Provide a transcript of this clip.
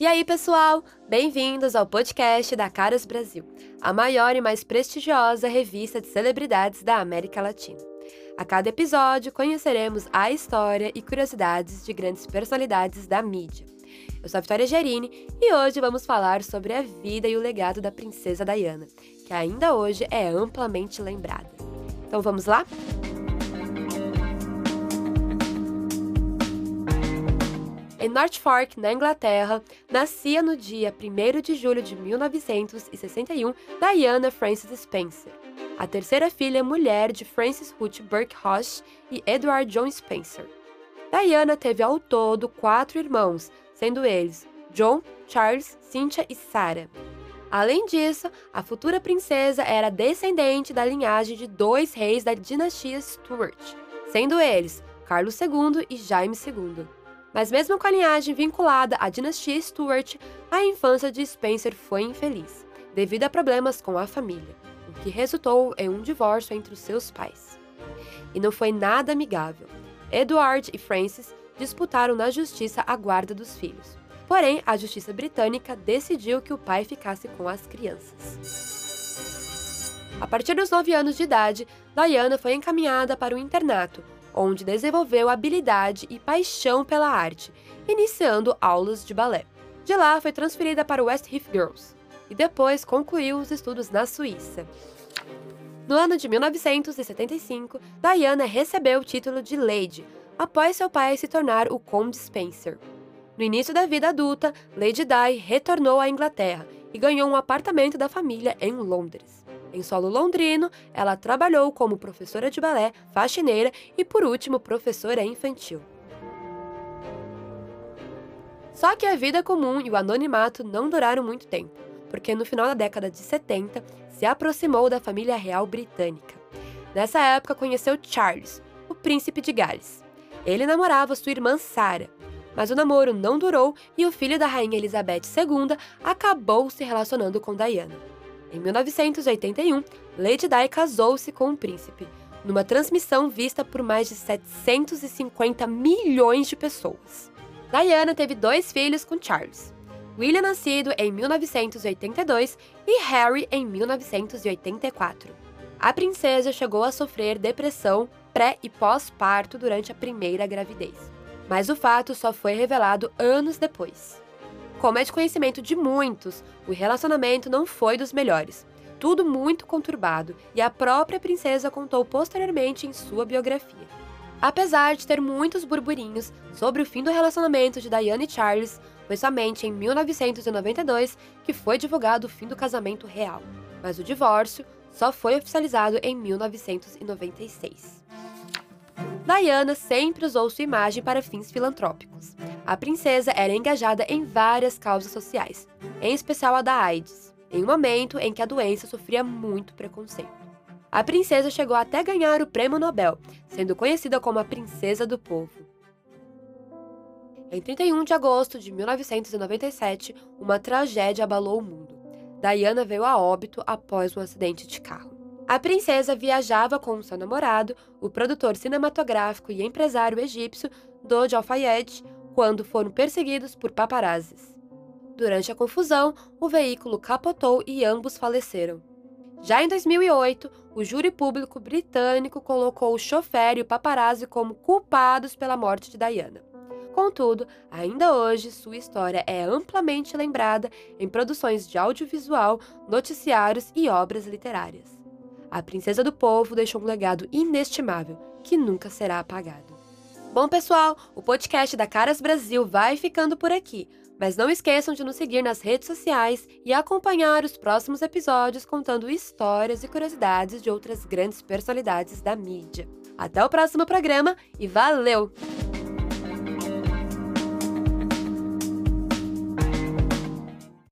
E aí, pessoal? Bem-vindos ao podcast da Caras Brasil, a maior e mais prestigiosa revista de celebridades da América Latina. A cada episódio, conheceremos a história e curiosidades de grandes personalidades da mídia. Eu sou a Vitória Gerini e hoje vamos falar sobre a vida e o legado da princesa Diana, que ainda hoje é amplamente lembrada. Então vamos lá? Em North Fork, na Inglaterra, nascia no dia 1 de julho de 1961 Diana Frances Spencer, a terceira filha mulher de Francis Ruth Burke Hodge e Edward John Spencer. Diana teve ao todo quatro irmãos, sendo eles John, Charles, Cynthia e Sarah. Além disso, a futura princesa era descendente da linhagem de dois reis da dinastia Stuart, sendo eles Carlos II e Jaime II. Mas mesmo com a linhagem vinculada à dinastia Stuart, a infância de Spencer foi infeliz, devido a problemas com a família, o que resultou em um divórcio entre os seus pais. E não foi nada amigável. Edward e Francis disputaram na justiça a guarda dos filhos. Porém, a justiça britânica decidiu que o pai ficasse com as crianças. A partir dos 9 anos de idade, Diana foi encaminhada para o internato, onde desenvolveu habilidade e paixão pela arte, iniciando aulas de balé. De lá, foi transferida para o West Heath Girls e depois concluiu os estudos na Suíça. No ano de 1975, Diana recebeu o título de Lady, após seu pai se tornar o Conde Spencer. No início da vida adulta, Lady Di retornou à Inglaterra e ganhou um apartamento da família em Londres. Em solo londrino, ela trabalhou como professora de balé, faxineira e, por último, professora infantil. Só que a vida comum e o anonimato não duraram muito tempo, porque no final da década de 70 se aproximou da família real britânica. Nessa época conheceu Charles, o príncipe de Gales. Ele namorava sua irmã Sarah, mas o namoro não durou e o filho da rainha Elizabeth II acabou se relacionando com Diana. Em 1981, Lady Di casou-se com um príncipe, numa transmissão vista por mais de 750 milhões de pessoas. Diana teve dois filhos com Charles. William nascido em 1982 e Harry em 1984. A princesa chegou a sofrer depressão pré e pós-parto durante a primeira gravidez, mas o fato só foi revelado anos depois. Como é de conhecimento de muitos, o relacionamento não foi dos melhores. Tudo muito conturbado, e a própria princesa contou posteriormente em sua biografia. Apesar de ter muitos burburinhos sobre o fim do relacionamento de Diana e Charles, foi somente em 1992 que foi divulgado o fim do casamento real, mas o divórcio só foi oficializado em 1996. Diana sempre usou sua imagem para fins filantrópicos. A princesa era engajada em várias causas sociais, em especial a da AIDS, em um momento em que a doença sofria muito preconceito. A princesa chegou até ganhar o prêmio Nobel, sendo conhecida como a Princesa do Povo. Em 31 de agosto de 1997, uma tragédia abalou o mundo. Diana veio a óbito após um acidente de carro. A princesa viajava com seu namorado, o produtor cinematográfico e empresário egípcio Dodi Al-Fayed, quando foram perseguidos por paparazzis. Durante a confusão, o veículo capotou e ambos faleceram. Já em 2008, o júri público britânico colocou o chofer e o paparazzi como culpados pela morte de Diana. Contudo, ainda hoje sua história é amplamente lembrada em produções de audiovisual, noticiários e obras literárias. A Princesa do Povo deixou um legado inestimável que nunca será apagado. Bom, pessoal, o podcast da Caras Brasil vai ficando por aqui. Mas não esqueçam de nos seguir nas redes sociais e acompanhar os próximos episódios contando histórias e curiosidades de outras grandes personalidades da mídia. Até o próximo programa e valeu!